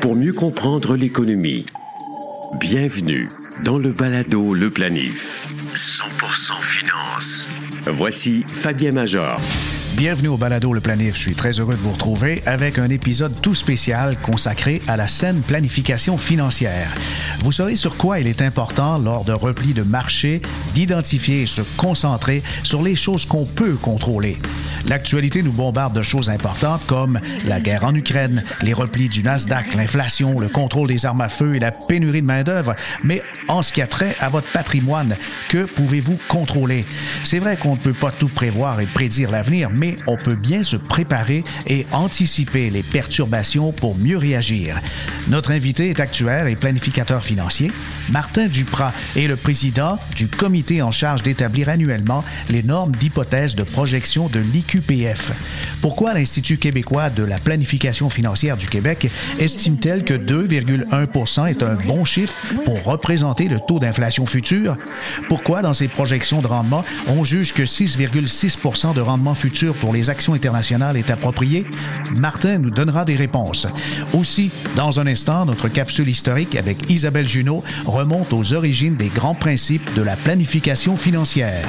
pour mieux comprendre l'économie. Bienvenue dans le balado Le Planif. 100% finance. Voici Fabien Major. Bienvenue au Balado Le Planif. Je suis très heureux de vous retrouver avec un épisode tout spécial consacré à la saine planification financière. Vous saurez sur quoi il est important lors de replis de marché d'identifier et se concentrer sur les choses qu'on peut contrôler. L'actualité nous bombarde de choses importantes comme la guerre en Ukraine, les replis du Nasdaq, l'inflation, le contrôle des armes à feu et la pénurie de main-d'œuvre. Mais en ce qui a trait à votre patrimoine, que pouvez-vous contrôler? C'est vrai qu'on ne peut pas tout prévoir et prédire l'avenir, mais on peut bien se préparer et anticiper les perturbations pour mieux réagir. Notre invité est actuaire et planificateur financier. Martin Duprat est le président du comité en charge d'établir annuellement les normes d'hypothèse de projection de Pourquoi l'Institut québécois de la planification financière du Québec estime-t-elle que 2,1% est un bon chiffre pour représenter le taux d'inflation futur? Pourquoi, dans ces projections de rendement, on juge que 6,6% de rendement futur pour les actions internationales est approprié? Martin nous donnera des réponses. Aussi, dans un instant, notre capsule historique avec Isabelle Junot remonte aux origines des grands principes de la planification financière.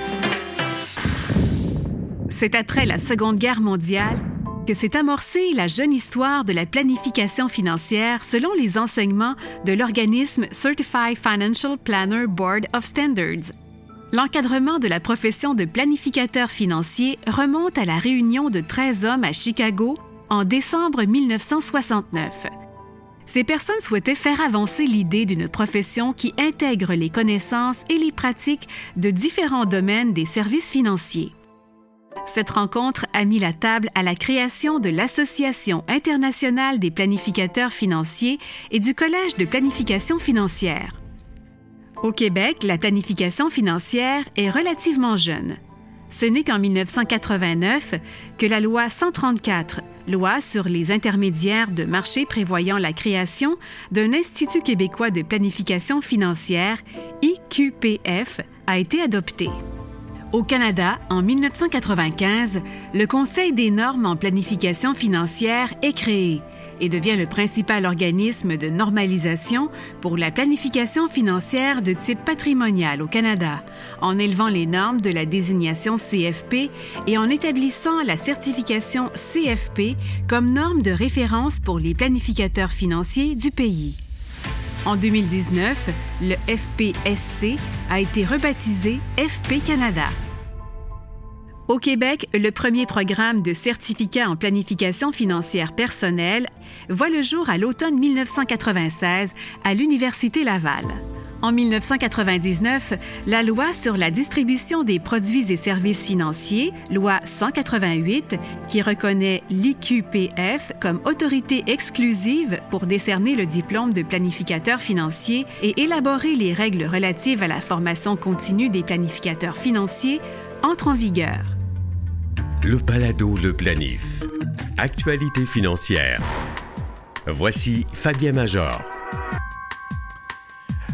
C'est après la Seconde Guerre mondiale que s'est amorcée la jeune histoire de la planification financière selon les enseignements de l'organisme Certified Financial Planner Board of Standards, L'encadrement de la profession de planificateur financier remonte à la réunion de 13 hommes à Chicago en décembre 1969. Ces personnes souhaitaient faire avancer l'idée d'une profession qui intègre les connaissances et les pratiques de différents domaines des services financiers. Cette rencontre a mis la table à la création de l'Association internationale des planificateurs financiers et du Collège de planification financière. Au Québec, la planification financière est relativement jeune. Ce n'est qu'en 1989 que la loi 134, loi sur les intermédiaires de marché prévoyant la création d'un Institut québécois de planification financière, IQPF, a été adoptée. Au Canada, en 1995, le Conseil des normes en planification financière est créé et devient le principal organisme de normalisation pour la planification financière de type patrimonial au Canada, en élevant les normes de la désignation CFP et en établissant la certification CFP comme norme de référence pour les planificateurs financiers du pays. En 2019, le FPSC a été rebaptisé FP Canada. Au Québec, le premier programme de certificat en planification financière personnelle voit le jour à l'automne 1996 à l'Université Laval. En 1999, la loi sur la distribution des produits et services financiers, loi 188, qui reconnaît l'IQPF comme autorité exclusive pour décerner le diplôme de planificateur financier et élaborer les règles relatives à la formation continue des planificateurs financiers, entre en vigueur. Le balado Le Planif. Actualité financière. Voici Fabien Major.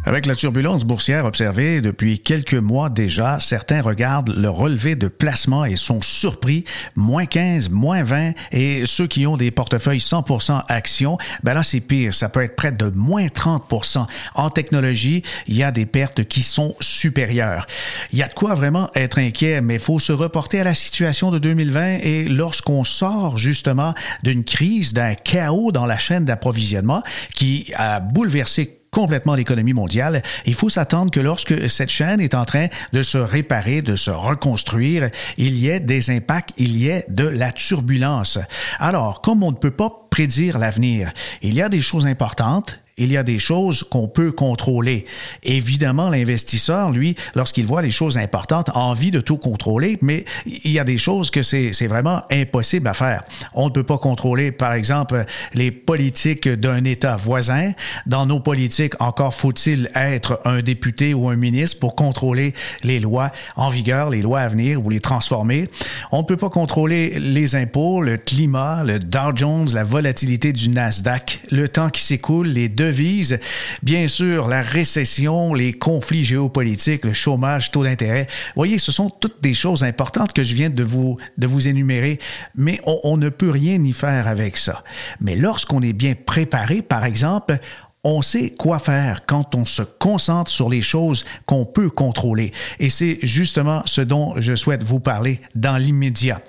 Avec la turbulence boursière observée depuis quelques mois déjà, certains regardent le relevé de placement et sont surpris. Moins 15, moins 20. Et ceux qui ont des portefeuilles 100% actions, ben là, c'est pire. Ça peut être près de moins 30%. En technologie, il y a des pertes qui sont supérieures. Il y a de quoi vraiment être inquiet, mais il faut se reporter à la situation de 2020 et lorsqu'on sort justement d'une crise, d'un chaos dans la chaîne d'approvisionnement qui a bouleversé complètement l'économie mondiale, il faut s'attendre que lorsque cette chaîne est en train de se réparer, de se reconstruire, il y ait des impacts, il y ait de la turbulence. Alors, comme on ne peut pas prédire l'avenir, il y a des choses importantes il y a des choses qu'on peut contrôler. Évidemment, l'investisseur, lui, lorsqu'il voit les choses importantes, a envie de tout contrôler, mais il y a des choses que c'est vraiment impossible à faire. On ne peut pas contrôler, par exemple, les politiques d'un État voisin. Dans nos politiques, encore faut-il être un député ou un ministre pour contrôler les lois en vigueur, les lois à venir ou les transformer. On ne peut pas contrôler les impôts, le climat, le Dow Jones, la volatilité du Nasdaq, le temps qui s'écoule, les devises, bien sûr la récession, les conflits géopolitiques, le chômage, taux d'intérêt. Voyez, ce sont toutes des choses importantes que je viens de vous, de vous énumérer, mais on, on ne peut rien y faire avec ça. Mais lorsqu'on est bien préparé, par exemple, on sait quoi faire quand on se concentre sur les choses qu'on peut contrôler. Et c'est justement ce dont je souhaite vous parler dans l'immédiat.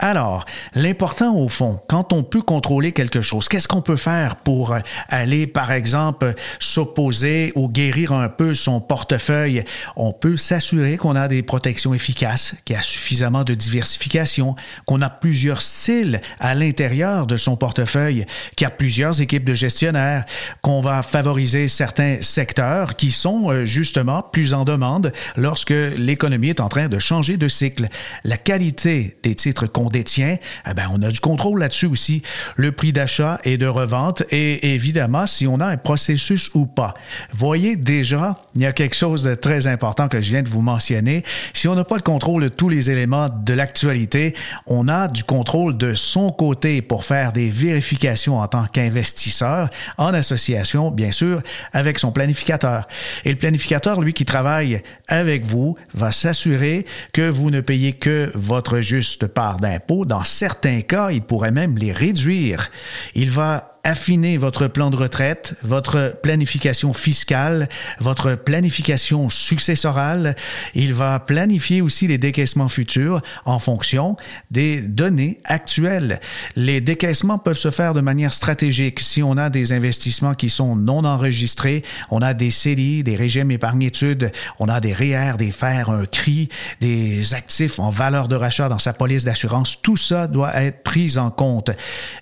Alors, l'important au fond, quand on peut contrôler quelque chose, qu'est-ce qu'on peut faire pour aller, par exemple, s'opposer ou guérir un peu son portefeuille? On peut s'assurer qu'on a des protections efficaces, qu'il y a suffisamment de diversification, qu'on a plusieurs styles à l'intérieur de son portefeuille, qu'il y a plusieurs équipes de gestionnaires, qu'on va favoriser certains secteurs qui sont euh, justement plus en demande lorsque l'économie est en train de changer de cycle. La qualité des titres qu'on détient, eh ben, on a du contrôle là-dessus aussi. Le prix d'achat et de revente et évidemment si on a un processus ou pas. Voyez déjà, il y a quelque chose de très important que je viens de vous mentionner. Si on n'a pas le contrôle de tous les éléments de l'actualité, on a du contrôle de son côté pour faire des vérifications en tant qu'investisseur en association bien sûr, avec son planificateur. Et le planificateur, lui, qui travaille avec vous, va s'assurer que vous ne payez que votre juste part d'impôt. Dans certains cas, il pourrait même les réduire. Il va affiner votre plan de retraite, votre planification fiscale, votre planification successorale. Il va planifier aussi les décaissements futurs en fonction des données actuelles. Les décaissements peuvent se faire de manière stratégique. Si on a des investissements qui sont non enregistrés, on a des CELI, des régimes épargnitudes, on a des REER, des FER, un CRI, des actifs en valeur de rachat dans sa police d'assurance, tout ça doit être pris en compte.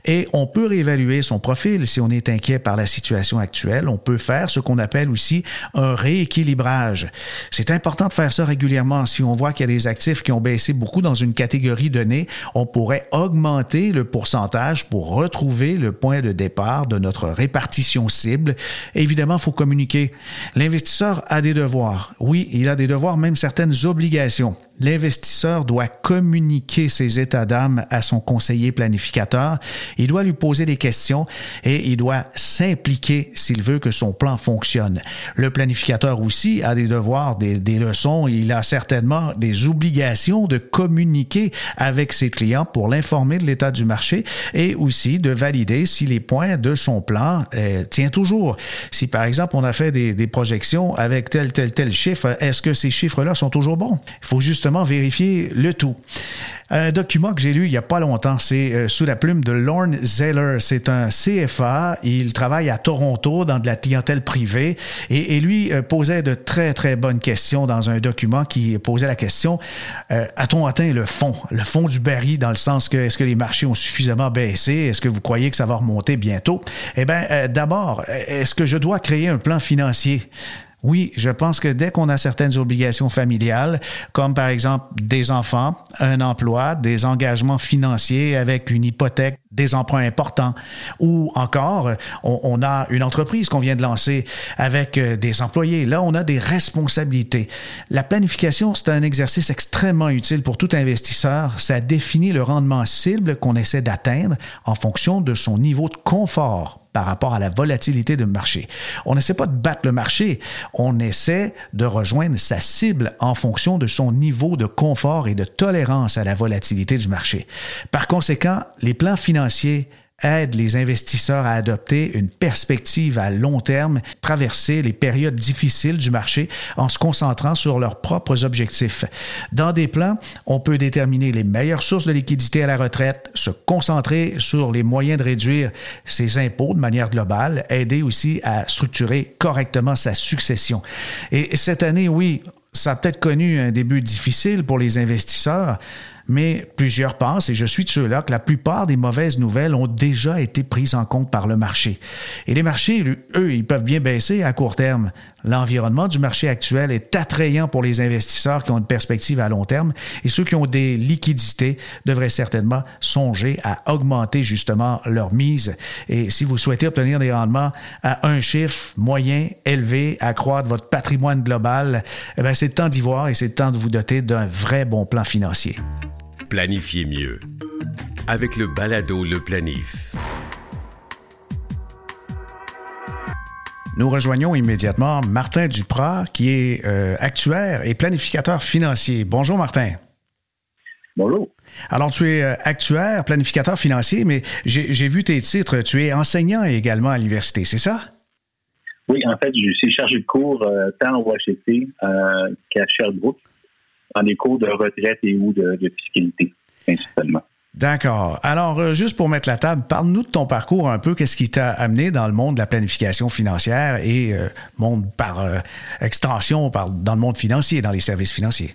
Et on peut réévaluer son si on est inquiet par la situation actuelle. On peut faire ce qu'on appelle aussi un rééquilibrage. C'est important de faire ça régulièrement. Si on voit qu'il y a des actifs qui ont baissé beaucoup dans une catégorie donnée, on pourrait augmenter le pourcentage pour retrouver le point de départ de notre répartition cible. Évidemment, il faut communiquer. L'investisseur a des devoirs. Oui, il a des devoirs, même certaines obligations l'investisseur doit communiquer ses états d'âme à son conseiller planificateur. Il doit lui poser des questions et il doit s'impliquer s'il veut que son plan fonctionne. Le planificateur aussi a des devoirs, des, leçons. Il a certainement des obligations de communiquer avec ses clients pour l'informer de l'état du marché et aussi de valider si les points de son plan euh, tient toujours. Si par exemple on a fait des, projections avec tel tel tel chiffre, est-ce que ces chiffres-là sont toujours bons? Il faut vérifier le tout. Un document que j'ai lu il n'y a pas longtemps, c'est euh, sous la plume de Lorne Zeller. C'est un CFA. Il travaille à Toronto dans de la clientèle privée et, lui euh, posait de très, très bonnes questions dans un document qui posait la question euh, a-t-on atteint le fond, le fond du baril dans le sens que est-ce que les marchés ont suffisamment baissé? Est-ce que vous croyez que ça va remonter bientôt? Eh bien, d'abord, est-ce que je dois créer un plan financier? Oui, je pense que dès qu'on a certaines obligations familiales, comme par exemple des enfants, un emploi, des engagements financiers avec une hypothèque, des emprunts importants, ou encore on, a une entreprise qu'on vient de lancer avec euh, des employés, là on a des responsabilités. La planification, c'est un exercice extrêmement utile pour tout investisseur. Ça définit le rendement cible qu'on essaie d'atteindre en fonction de son niveau de confort par rapport à la volatilité du marché. On n'essaie pas de battre le marché, on essaie de rejoindre sa cible en fonction de son niveau de confort et de tolérance à la volatilité du marché. Par conséquent, les plans financiers aide les investisseurs à adopter une perspective à long terme, traverser les périodes difficiles du marché en se concentrant sur leurs propres objectifs. Dans des plans, on peut déterminer les meilleures sources de liquidité à la retraite, se concentrer sur les moyens de réduire ses impôts de manière globale, aider aussi à structurer correctement sa succession. Et cette année, oui, ça a peut-être connu un début difficile pour les investisseurs, mais plusieurs pensent, et je suis de ceux-là, que la plupart des mauvaises nouvelles ont déjà été prises en compte par le marché. Et les marchés, eux, ils peuvent bien baisser à court terme. L'environnement du marché actuel est attrayant pour les investisseurs qui ont une perspective à long terme et ceux qui ont des liquidités devraient certainement songer à augmenter justement leur mise. Et si vous souhaitez obtenir des rendements à un chiffre moyen, élevé, accroître votre patrimoine global, eh c'est temps d'y voir et c'est temps de vous doter d'un vrai bon plan financier. Planifiez mieux avec le balado Le Planif. Nous rejoignons immédiatement Martin Duprat, qui est euh, actuaire et planificateur financier. Bonjour Martin. Bonjour. Alors, tu es euh, actuaire, planificateur financier, mais j'ai vu tes titres. Tu es enseignant également à l'université, c'est ça? Oui, en fait, je suis chargé de cours euh, tant au HEC qu'à Sherbrooke, des cours de retraite et ou de, de fiscalité, principalement. D'accord. Alors, euh, juste pour mettre la table, parle-nous de ton parcours un peu. Qu'est-ce qui t'a amené dans le monde de la planification financière et euh, monde par euh, extension par, dans le monde financier, dans les services financiers?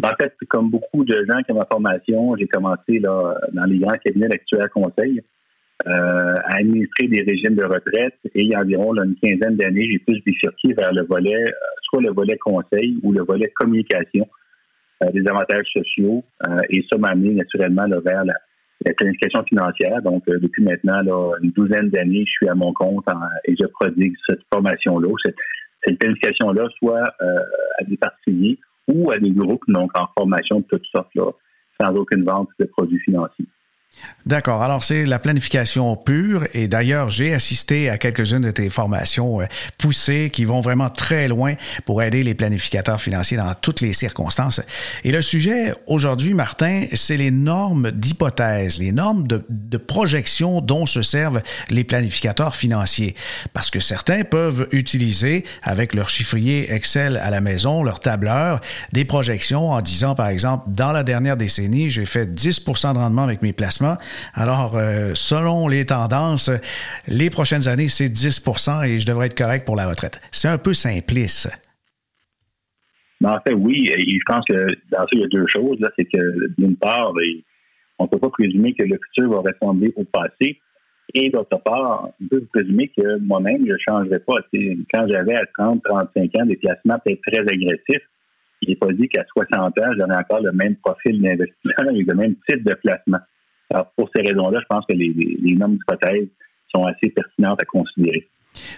Ben, en fait, comme beaucoup de gens qui ont ma formation, j'ai commencé là, dans les grands cabinets d'actuaires conseil à administrer des régimes de retraite et il y a environ une quinzaine d'années, j'ai plus bifurqué vers le volet, soit le volet conseil ou le volet communication euh, des avantages sociaux euh, et ça m'a amené naturellement vers la, planification financière. Donc, euh, depuis maintenant une douzaine d'années, je suis à mon compte et je prodigue cette formation-là, cette, planification-là, soit à des particuliers ou à des groupes donc en formation de toutes sortes, là, sans aucune vente de produits financiers. D'accord. Alors, c'est la planification pure. Et d'ailleurs, j'ai assisté à quelques-unes de tes formations euh, poussées qui vont vraiment très loin pour aider les planificateurs financiers dans toutes les circonstances. Et le sujet aujourd'hui, Martin, c'est les normes d'hypothèse, les normes de, de, projection dont se servent les planificateurs financiers. Parce que certains peuvent utiliser avec leur chiffrier Excel à la maison, leur tableur, des projections en disant, par exemple, dans la dernière décennie, j'ai fait 10% de rendement avec mes placements alors, euh, selon les tendances, les prochaines années, c'est 10% et je devrais être correct pour la retraite. C'est un peu simpliste. Ben, en fait, oui. je pense que dans ça, il y a deux choses. C'est que, d'une part, on ne peut pas présumer que le futur va ressembler au passé. Et d'autre part, on peut présumer que moi-même, je ne changerai pas. Quand j'avais à 30, 35 ans des placements peut-être très agressifs, il n'est pas dit qu'à 60 ans, j'aurais encore le même profil d'investissement et le même type de placement. Alors, pour ces raisons-là, je pense que les, les normes d'hypothèse sont assez pertinentes à considérer.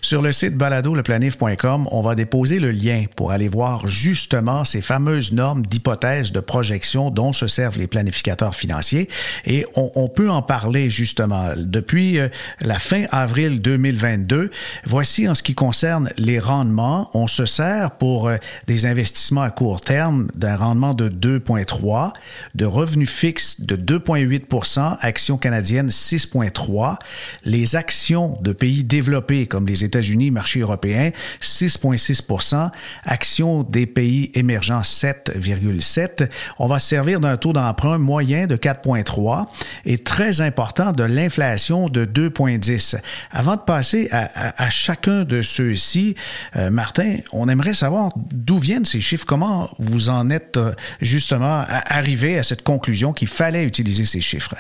Sur le site baladoleplanif.com, on va déposer le lien pour aller voir justement ces fameuses normes d'hypothèse de projection dont se servent les planificateurs financiers. Et on, peut en parler justement. Depuis euh, la fin avril 2022, voici en ce qui concerne les rendements. On se sert pour euh, des investissements à court terme d'un rendement de 2,3, de revenus fixes de 2,8% actions canadiennes 6,3, les actions de pays développés comme les États-Unis, marché européen, 6,6 Actions des pays émergents, 7,7 On va se servir d'un taux d'emprunt moyen de 4,3 et très important de l'inflation de 2,10. Avant de passer à, chacun de ceux-ci, euh, Martin, on aimerait savoir d'où viennent ces chiffres, comment vous en êtes euh, justement arrivé à cette conclusion qu'il fallait utiliser ces chiffres?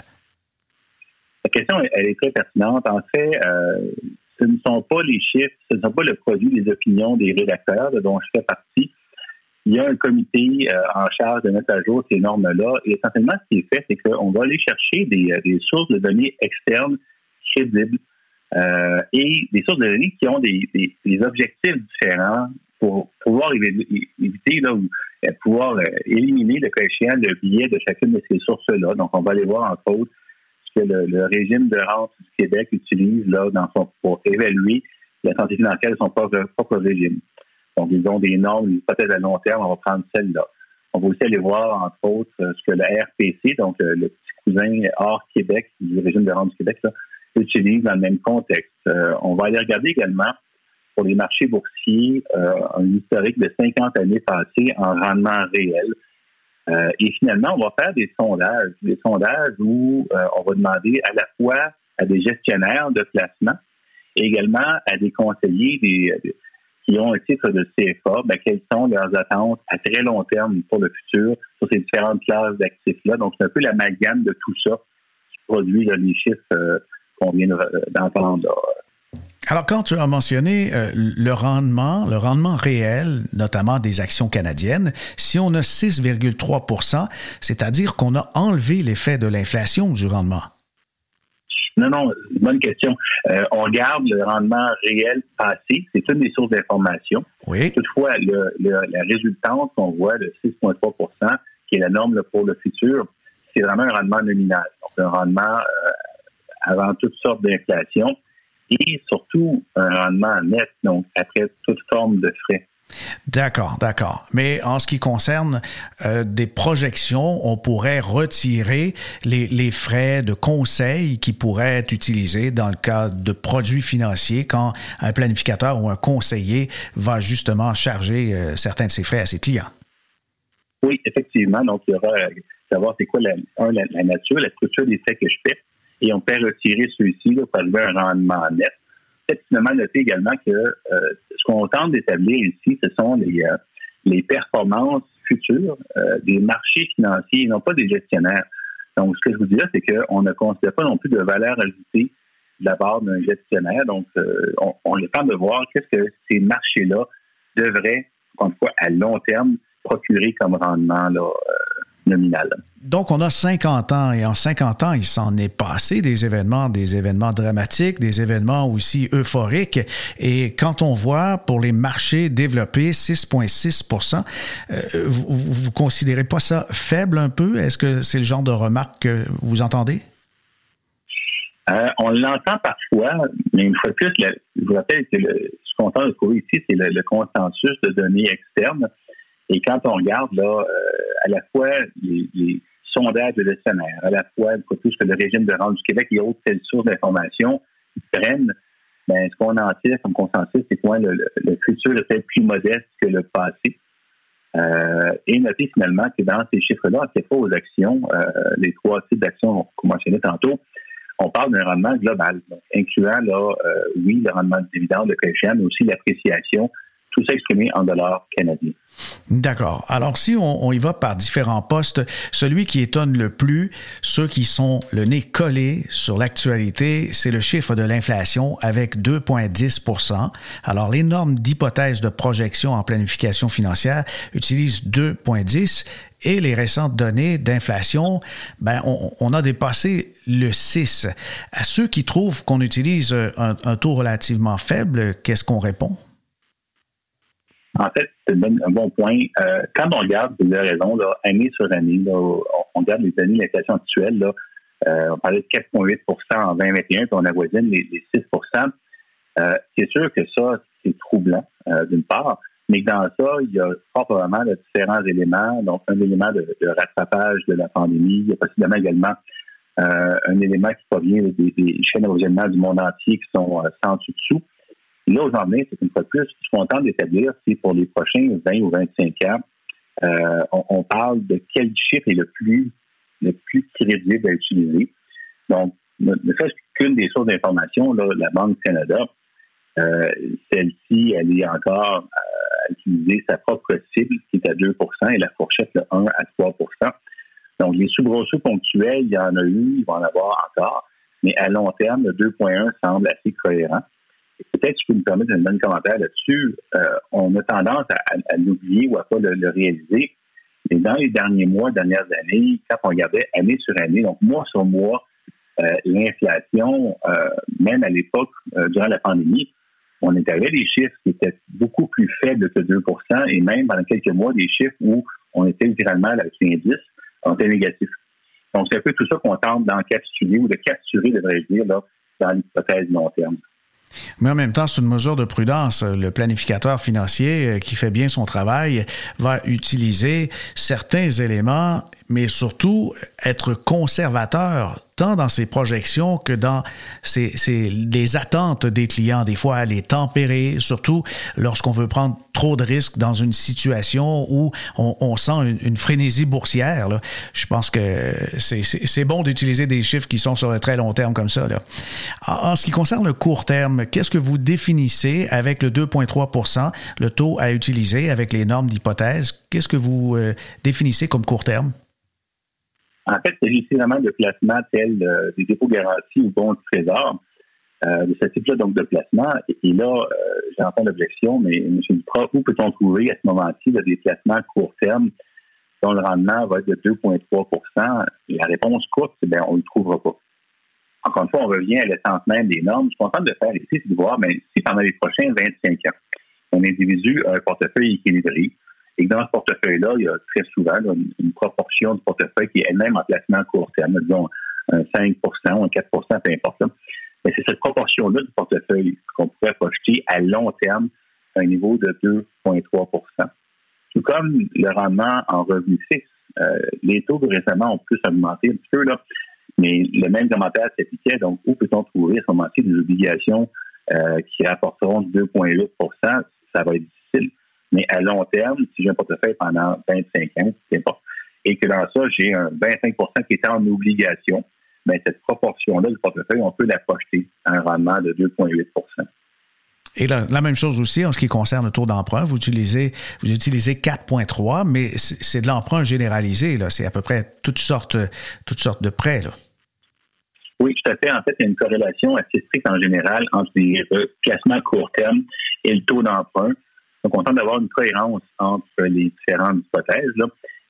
La question, elle est très pertinente. En fait, euh, ce ne sont pas les chiffres, ce ne sont pas le produit des opinions des rédacteurs dont je fais partie. Il y a un comité euh, en charge de mettre à jour ces normes-là. Et essentiellement, ce qui est fait, c'est qu'on va aller chercher des, euh, sources de données externes crédibles euh, et des sources de données qui ont des, objectifs différents pour pouvoir éviter ou pouvoir éliminer le coefficient de biais de chacune de ces sources-là. Donc, on va aller voir entre autres le, régime de rente du Québec utilise là, dans son, pour évaluer la santé financière de son propre, régime. Donc, ils ont des normes, peut-être à long terme, on va prendre celle-là. On va aussi aller voir, entre autres, ce que la RPC, donc euh, le petit cousin hors Québec du régime de rente du Québec, utilise dans le même contexte. Euh, on va aller regarder également pour les marchés boursiers euh, un historique de 50 années passées en rendement réel. Euh, et finalement, on va faire des sondages, des sondages où euh, on va demander à la fois à des gestionnaires de placement et également à des conseillers des, qui ont un titre de CFA, ben, quelles sont leurs attentes à très long terme pour le futur sur ces différentes classes d'actifs-là. Donc, c'est un peu l'amalgame de tout ça qui produit les chiffres euh, qu'on vient d'entendre. Alors, quand tu as mentionné euh, le rendement, le rendement réel, notamment des actions canadiennes, si on a 6,3 c'est-à-dire qu'on a enlevé l'effet de l'inflation du rendement. Non, non, bonne question. Euh, on regarde le rendement réel passé, c'est une des sources d'information. Oui. Toutefois, la résultante qu'on voit de 6,3 qui est la norme pour le futur, c'est vraiment un rendement nominal. Donc, un rendement euh, avant toutes sortes d'inflation et surtout un rendement net, donc après toute forme de frais. D'accord, d'accord. Mais en ce qui concerne euh, des projections, on pourrait retirer les, frais de conseil qui pourraient être utilisés dans le cas de produits financiers quand un planificateur ou un conseiller va justement charger euh, certains de ses frais à ses clients. Oui, effectivement. Donc, il y aura euh, savoir c'est quoi la, la, nature, la structure des frais que je fais et on peut retirer ceux-ci pour arriver à un rendement net peut-être finalement noter également que euh, ce qu'on tente d'établir ici, ce sont les, euh, les performances futures euh, des marchés financiers non pas des gestionnaires. Donc, ce que je vous dirais, c'est qu'on ne considère pas non plus de valeur ajoutée de la part d'un gestionnaire. Donc, on, on est temps de voir qu'est-ce que ces marchés-là devraient, encore une fois, à long terme, procurer comme rendement là, donc, on a 50 ans et en 50 ans, il s'en est passé des événements, des événements dramatiques, des événements aussi euphoriques. Et quand on voit pour les marchés développés 6,6% euh, vous, ne considérez pas ça faible un peu? Est-ce que c'est le genre de remarque que vous entendez? Euh, on l'entend parfois, mais une fois de plus, je vous rappelle que le, ce qu'on entend de trouver ici, c'est le, consensus de données externes. Et quand on regarde là, euh, à la fois les, sondages de gestionnaires, à la fois tout ce que le régime de rente du Québec et autres telles sources d'informations prennent, ben, ce qu'on en tire comme consensus, c'est que le, le, futur est peut-être plus modeste que le passé. Euh, et noter finalement que dans ces chiffres-là, c'est pas aux actions, euh, les trois types d'actions qu'on mentionnait tantôt, on parle d'un rendement global, donc, incluant là, oui, le rendement de dividende, le coefficient, mais aussi l'appréciation tout ça en dollars canadiens. D'accord. Alors, si on, y va par différents postes, celui qui étonne le plus, ceux qui sont le nez collé sur l'actualité, c'est le chiffre de l'inflation avec 2,10% Alors, les normes de projection en planification financière utilisent 2,10 et les récentes données d'inflation, ben, on, a dépassé le 6. À ceux qui trouvent qu'on utilise un taux relativement faible, qu'est-ce qu'on répond? En fait, c'est un bon point. Euh, quand on regarde, vous avez raison, année sur année, on, regarde les années d'inflation actuelle, euh, on parlait de 4,8% en 2021, puis on avoisine les, les 6% euh, C'est sûr que ça, c'est troublant, d'une part, mais dans ça, il y a probablement de différents éléments. Donc, un élément de, rattrapage de la pandémie, il y a possiblement également un élément qui provient des, des chaînes d'approvisionnement du monde entier qui sont sans dessous. Là j'en c'est une fois de plus, ce qu'on tente d'établir, c'est pour les prochains 20 ou 25 ans, euh, on, parle de quel chiffre est le plus, le plus crédible à utiliser. Donc, ne, serait-ce qu'une des sources d'information, la Banque Canada, euh, celle-ci, elle est encore euh, à utiliser sa propre cible qui est à 2% et la fourchette de 1 à 3% Donc, les sous-grossos ponctuels, il y en a eu, il va en avoir encore, mais à long terme, le 2,1 semble assez cohérent peut-être je peux me permettre un bon commentaire là-dessus. Euh, on a tendance à, l'oublier ou à pas le, réaliser. Mais dans les derniers mois, dernières années, quand on regardait année sur année, donc mois sur mois, euh, l'inflation, euh, même à l'époque, durant la pandémie, on avec des chiffres qui étaient beaucoup plus faibles que 2% et même pendant quelques mois, des chiffres où on était littéralement à la 10, on était négatif. Donc, c'est un peu tout ça qu'on tente d'encapsuler ou de capturer, devrais-je dire, là, dans l'hypothèse long terme. Mais en même temps, c'est une mesure de prudence. Le planificateur financier euh, qui fait bien son travail va utiliser certains éléments mais surtout être conservateur tant dans ses projections que dans ses, les attentes des clients. Des fois, les tempérer, surtout lorsqu'on veut prendre trop de risques dans une situation où on, sent une, frénésie boursière. Là. Je pense que c'est bon d'utiliser des chiffres qui sont sur le très long terme comme ça. Là. En, ce qui concerne le court terme, qu'est-ce que vous définissez avec le 2,3% le taux à utiliser avec les normes d'hypothèse? Qu'est-ce que vous euh, définissez comme court terme? En fait, c'est vraiment de placements tels euh, des dépôts garantis ou bons de trésor, euh, de ce type-là donc de placement. Et, là, euh, j'entends l'objection, mais M. Duprat, où peut-on trouver à ce moment-ci des placements court terme dont le rendement va être de 2,3% La réponse courte, c'est bien, on ne le trouvera pas. Encore une fois, on revient à l'essence même des normes. Je suis content de faire ici, c'est de voir, mais si pendant les prochains 25 ans, un individu a un portefeuille équilibré, et dans ce portefeuille-là, il y a très souvent une, proportion du portefeuille qui est elle-même en placement à court terme, disons un 5 ou un 4% peu importe. Mais c'est cette proportion-là du portefeuille qu'on pourrait projeter à long terme à un niveau de 2,3% Tout comme le rendement en revenu fixe. Euh, les taux récemment ont plus augmenté un petit peu, là, mais le même commentaire s'appliquait. Donc, où peut-on trouver à ce moment-ci des obligations euh, qui rapporteront 2,8 Ça va être difficile. Mais à long terme, si j'ai un portefeuille pendant 25 ans, c'est pas, et que dans ça, j'ai un 25% qui est en obligation, bien, cette proportion-là du portefeuille, on peut la projeter à un rendement de 2,8% et la, même chose aussi en ce qui concerne le taux d'emprunt. Vous utilisez, vous utilisez 4,3, mais c'est de l'emprunt généralisé. C'est à peu près toutes sortes, toutes sortes de prêts. Là. Oui, tout à fait. En fait, il y a une corrélation assez stricte en général entre les placements à court terme et le taux d'emprunt. Donc, on tente d'avoir une cohérence entre les différentes hypothèses.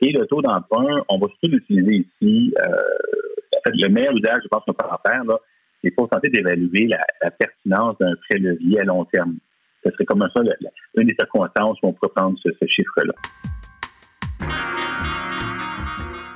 Et le taux d'emprunt, on va surtout l'utiliser ici. Euh, en fait, le meilleur usage, je pense qu'on peut en faire, c'est pour tenter d'évaluer la, pertinence d'un prêt levier à long terme. Ce serait comme ça une des circonstances où on peut prendre ce chiffre-là.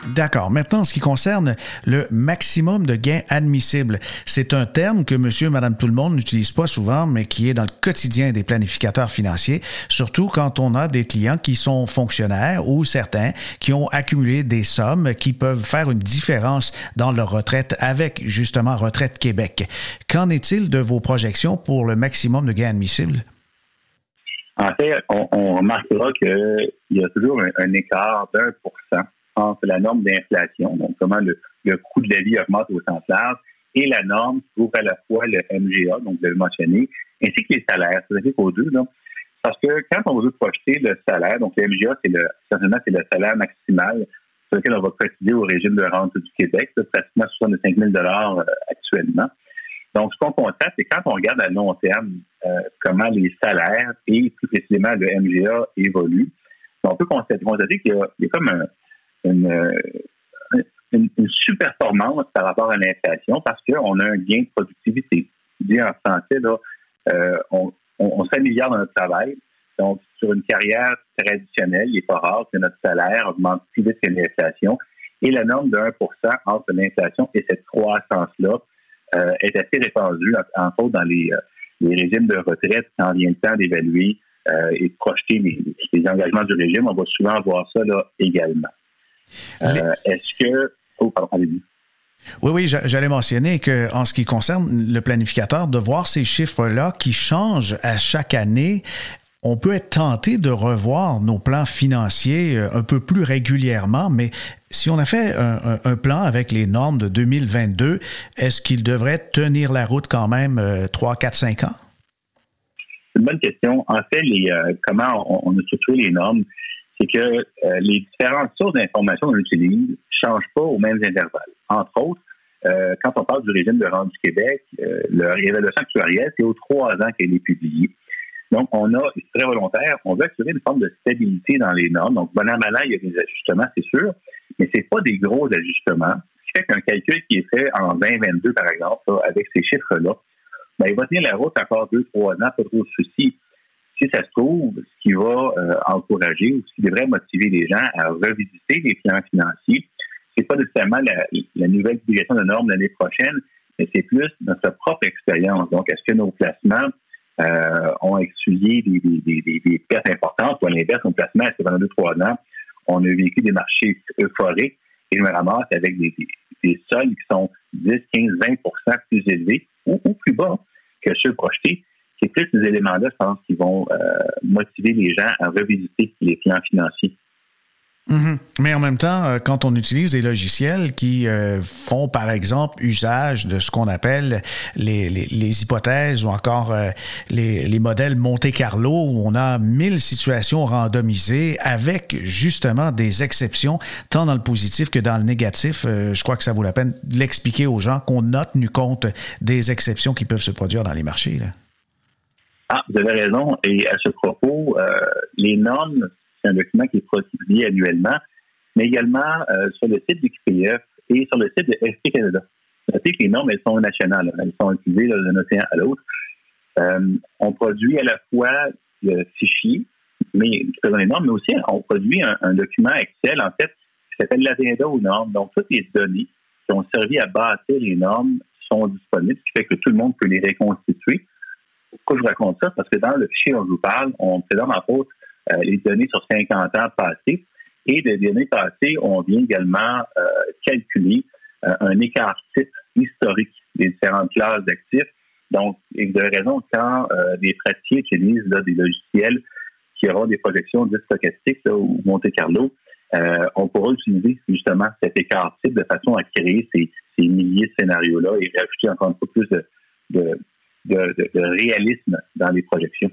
D'accord. Maintenant, en ce qui concerne le maximum de gains admissibles, c'est un terme que monsieur, madame, tout le monde n'utilise pas souvent, mais qui est dans le quotidien des planificateurs financiers, surtout quand on a des clients qui sont fonctionnaires ou certains qui ont accumulé des sommes qui peuvent faire une différence dans leur retraite avec justement Retraite Québec. Qu'en est-il de vos projections pour le maximum de gains admissibles? En fait, on, remarquera qu'il y a toujours un, un écart d'un pour cent entre la norme d'inflation, donc comment le, coût de la vie augmente au sens large, et la norme qui ouvre à la fois le MGA, donc vous l'avez mentionné, ainsi que les salaires. C'est-à-dire qu'aux deux, là, parce que quand on veut projeter le salaire, donc le MGA, c'est le, certainement, c'est le salaire maximal sur lequel on va cotiser au régime de rente du Québec, c'est pratiquement 65 000 euh, actuellement. Donc, ce qu'on constate, c'est quand on regarde à long terme euh, comment les salaires et plus précisément le MGA évoluent, on peut constater, qu'il y a, comme un, une, une, performance par rapport à l'inflation parce qu'on a un gain de productivité. Dit en français, là, euh, on, on, s'améliore dans notre travail. Donc, sur une carrière traditionnelle, il n'est pas rare que notre salaire augmente plus vite que l'inflation. Et la norme de 1% entre l'inflation et cette croissance-là euh, est assez répandue, entre autres dans les, euh, les régimes de retraite quand vient le temps d'évaluer et de projeter les, les, engagements du régime. On va souvent voir ça là également. Euh, est-ce que. Oh, pardon, allez-y. Oui, oui, j'allais mentionner que en ce qui concerne le planificateur, de voir ces chiffres-là qui changent à chaque année, on peut être tenté de revoir nos plans financiers euh, un peu plus régulièrement, mais si on a fait un, plan avec les normes de 2022, est-ce qu'il devrait tenir la route quand même 3, 4, 5 ans? C'est une bonne question. En fait, les, euh, comment on, on, a structuré les normes? C'est que euh, les différentes sources d'informations qu'on utilise ne changent pas aux mêmes intervalles. Entre autres, euh, quand on parle du régime de rente du Québec, euh, leur évaluation actuarielle, c'est aux trois ans qu'elle est publiée. Donc, on a, c'est très volontaire, on veut assurer une forme de stabilité dans les normes. Donc, bon an, mal il y a des ajustements, c'est sûr, mais ce pas des gros ajustements. Ce qui fait qu'un calcul qui est fait en 2022, par exemple, avec ces chiffres-là, ben, il va tenir la route encore deux, trois ans, pas trop de soucis si ça se trouve, ce qui va euh, encourager ou ce qui devrait motiver les gens à revisiter les plans financiers, c'est pas nécessairement la, nouvelle publication de normes l'année prochaine, mais c'est plus notre propre expérience. Donc, est-ce que nos placements euh, ont essuyé des, des, pertes importantes ou à l'inverse, nos placements, est-ce que pendant deux, trois ans, on a vécu des marchés euphoriques et je me ramasse avec des, des, sols qui sont 10, 15, 20% plus élevés ou, plus bas que ceux projetés? C'est plus ces éléments-là, je pense, qui vont euh, motiver les gens à revisiter les plans financiers. Mhm. Mais en même temps, euh, quand on utilise des logiciels qui euh, font, par exemple, usage de ce qu'on appelle les, hypothèses ou encore les, les, modèles Monte-Carlo, où on a mille situations randomisées avec justement des exceptions, tant dans le positif que dans le négatif, je crois que ça vaut la peine de l'expliquer aux gens qu'on a tenu compte des exceptions qui peuvent se produire dans les marchés. Ah, vous avez raison. Et à ce propos, les normes c'est un document qui est publié annuellement, mais également euh, sur le site du QPF et sur le site de FP Canada. Notez que les normes, elles sont nationales. Elles sont utilisées d'un océan à l'autre. Euh, on produit à la fois le fichier, mais qui les normes, mais aussi on produit un, document Excel, en fait, qui s'appelle l'agenda aux normes. Donc, toutes les données qui ont servi à bâtir les normes sont disponibles, ce qui fait que tout le monde peut les reconstituer. Pourquoi je raconte ça? Parce que dans le fichier dont je vous parle, on présente en fait euh, les données sur 50 ans passés. Et des données passées, on vient également euh, calculer euh, un écart type historique des différentes classes d'actifs. Donc, vous avez raison, quand des praticiens utilisent des logiciels qui auront des projections stochastiques ou Monte-Carlo, on pourra utiliser justement cet écart type de façon à créer ces, milliers de scénarios-là et rajouter encore un peu plus de, de, réalisme dans les projections.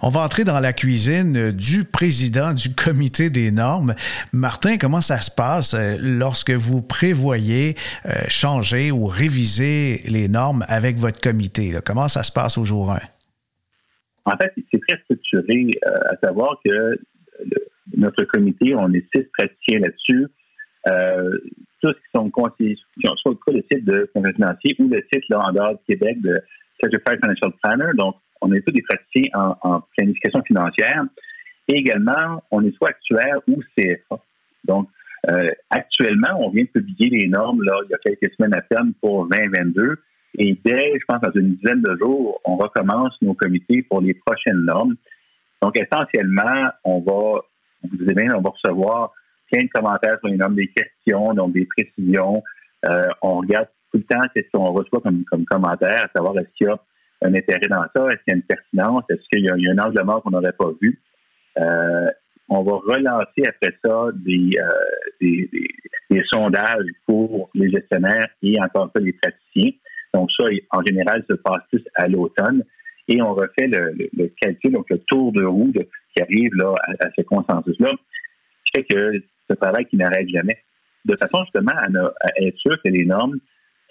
On va entrer dans la cuisine du président du comité des normes. Martin, comment ça se passe euh, lorsque vous prévoyez euh, changer ou réviser les normes avec votre comité? Comment ça se passe au jour 1? En fait, c'est très structuré, euh, à savoir que notre comité, on est six praticiens là-dessus. tous qui sont conseillers, qui ont soit le site de conseil financier ou le site là, en dehors du Québec de Certified Financial Planner. Donc, on est tous des praticiens en, planification financière. Et également, on est soit actuaire ou CFA. Donc, euh, actuellement, on vient de publier les normes il y a quelques semaines à peine pour 2022. Et dès, je pense, dans une dizaine de jours, on recommence nos comités pour les prochaines normes. Donc, essentiellement, on va, vous on va recevoir plein de commentaires sur les normes, des questions, donc des précisions. Euh, on regarde tout le temps, qu'est-ce qu'on reçoit comme, comme commentaire, à savoir est-ce qu'il y a un intérêt dans ça, est-ce qu'il y a une pertinence, est-ce qu'il y a, un angle mort qu'on n'aurait pas vu. Euh, on va relancer après ça des, euh, des, des, sondages pour les gestionnaires et encore ça les praticiens. Donc ça, en général, se passe plus à l'automne. Et on refait le, le, calcul, donc le tour de roue qui arrive là, à, ce consensus-là, qui fait que ce travail qui n'arrête jamais. De façon justement à, à, être sûr que les normes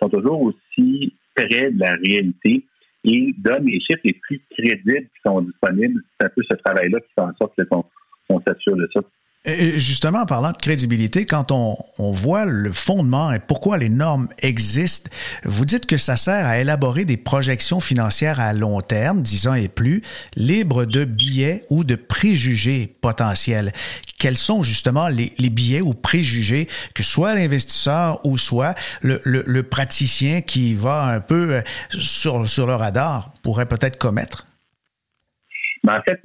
sont toujours aussi près de la réalité et donnent les chiffres les plus crédibles qui sont disponibles. C'est un peu ce travail-là qui fait en sorte qu'on s'assure de ça. Justement, en parlant de crédibilité, quand on, voit le fondement et pourquoi les normes existent, vous dites que ça sert à élaborer des projections financières à long terme, 10 ans et plus, libres de billets ou de préjugés potentiels. Quels sont justement les, les billets ou préjugés que soit l'investisseur ou soit le, praticien qui va un peu euh, sur, sur le radar pourrait peut-être commettre? Ben en fait,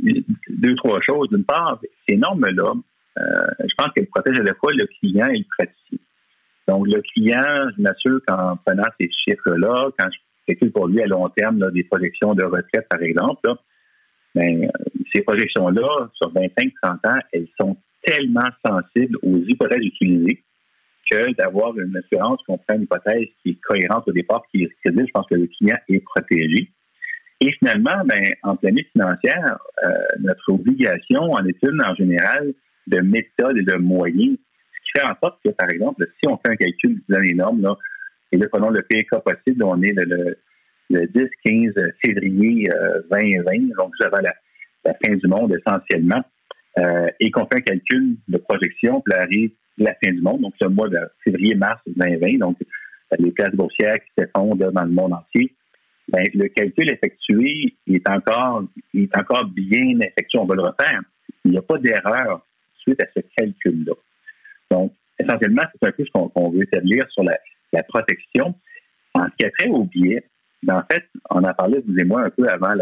deux, trois choses. D'une part, ces normes-là, je pense qu'elle protège à la fois le client et le praticien. Donc, le client, je m'assure qu'en prenant ces chiffres-là, quand je calcule pour lui à long terme des projections de retraite, par exemple, ben, ces projections-là, sur 25-30 ans, elles sont tellement sensibles aux hypothèses utilisées que d'avoir une assurance qu'on prend une hypothèse qui est cohérente au départ, qui est crédible, je pense que le client est protégé. Et finalement, ben, en planète financière, euh, notre obligation en études en général, de méthodes et de moyens, ce qui fait en sorte que, par exemple, si on fait un calcul disant les normes, là, et là, prenons le PK possible, on est le, 10-15 février 2020, euh, donc juste la, fin du monde essentiellement, euh, et qu'on fait un calcul de projection, puis arrive la fin du monde, donc le mois de février-mars 2020, donc les places boursières qui s'effondrent dans le monde entier, ben, le calcul effectué est encore, est encore bien effectué, on va le refaire. Il n'y a pas d'erreur suite à ce calcul-là. Donc, essentiellement, c'est un peu ce qu'on veut établir sur la, protection. En ce qui a trait au biais, ben, en fait, on en parlait, vous et moi, un peu avant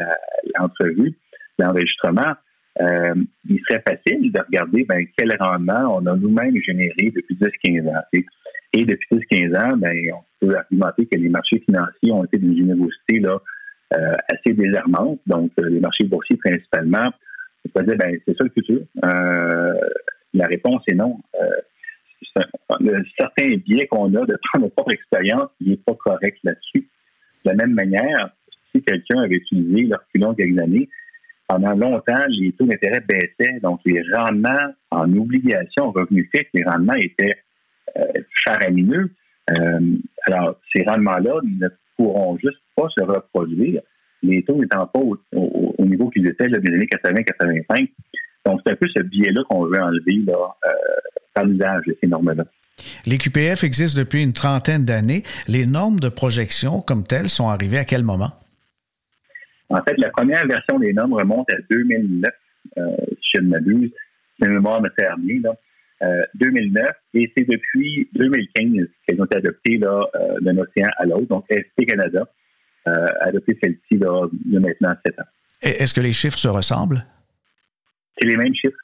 l'entrevue, l'enregistrement. Euh, il serait facile de regarder ben, quel rendement on a nous-mêmes généré depuis 10-15 ans. Et depuis 10-15 ans, ben, on peut argumenter que les marchés financiers ont été d'une générosité là, euh, assez désarmante. Donc, euh, les marchés boursiers principalement, ben, c'est ça le futur. Euh, la réponse est non. Un, certain biais qu'on a de prendre notre propre expérience, il n'est pas correct là-dessus. De la même manière, si quelqu'un avait utilisé leur reculons quelques années, pendant longtemps, les taux d'intérêt baissaient, donc les rendements en obligation, revenus fixes, les rendements étaient euh, faramineux. Euh, alors, ces rendements-là ne pourront juste pas se reproduire, les taux n'étant pas au, niveau qu'ils étaient là, des années 80-85. Donc, c'est un peu ce biais-là qu'on veut enlever là, euh, par l'usage de ces normes-là. Les QPF existent depuis une trentaine d'années. Les normes de projection comme telles sont arrivées à quel moment? En fait, la première version des normes remonte à 2009, euh, si je ne m'abuse. C'est mémoire me sert bien, là. 2009, euh, et c'est depuis 2015 qu'elles ont été adoptées d'un océan à l'autre. Donc, ST Canada adopté celle-ci là, il y a maintenant 7 ans. Est-ce que les chiffres se ressemblent? C'est les mêmes chiffres.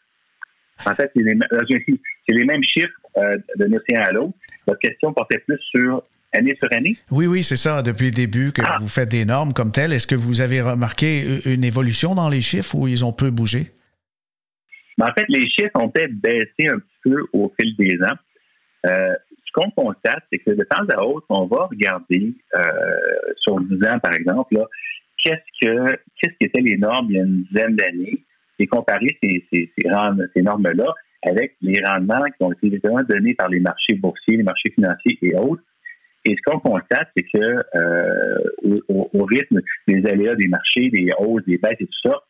En fait, c'est les, les, mêmes chiffres d'un océan à l'autre. Votre question portait plus sur année sur année? Oui, oui, c'est ça. Depuis le début que ah. vous faites des normes comme telles, est-ce que vous avez remarqué une évolution dans les chiffres ou ils ont peu bougé? Ben, en fait, les chiffres ont peut-être baissé un petit peu au fil des ans. Euh, ce qu'on constate, c'est que de temps à autre, on va regarder euh, sur 10 ans, par exemple, qu'est-ce que qu'est-ce qu'étaient les normes il y a une dizaine d'années et comparer ces, normes-là avec les rendements qui ont été donnés par les marchés boursiers, les marchés financiers et autres et ce qu'on constate, c'est que euh, au, rythme des aléas des marchés, des hausses, des baisses et tout ça,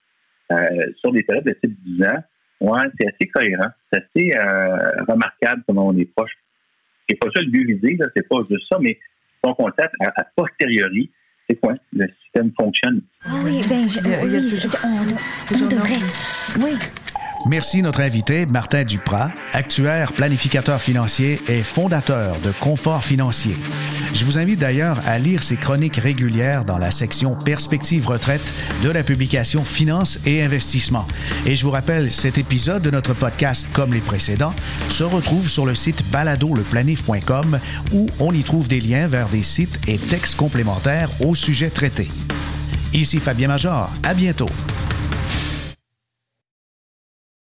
euh, sur des périodes de type 10 ans, ouais, c'est assez cohérent. C'est assez euh, remarquable comment on est proche. C'est pas ça le but visé, c'est pas juste ça, mais ce qu'on constate à, posteriori, c'est quoi? Le système fonctionne. Ah oui, ben, je, oui, on, on devrait. Oui. Merci notre invité, Martin Duprat, actuaire, planificateur financier et fondateur de Confort Financier. Je vous invite d'ailleurs à lire ses chroniques régulières dans la section Perspective retraite de la publication Finance et Investissement. Et je vous rappelle, cet épisode de notre podcast, comme les précédents, se retrouve sur le site baladoleplanif.com où on y trouve des liens vers des sites et textes complémentaires au sujet traité. Ici Fabien Major. À bientôt.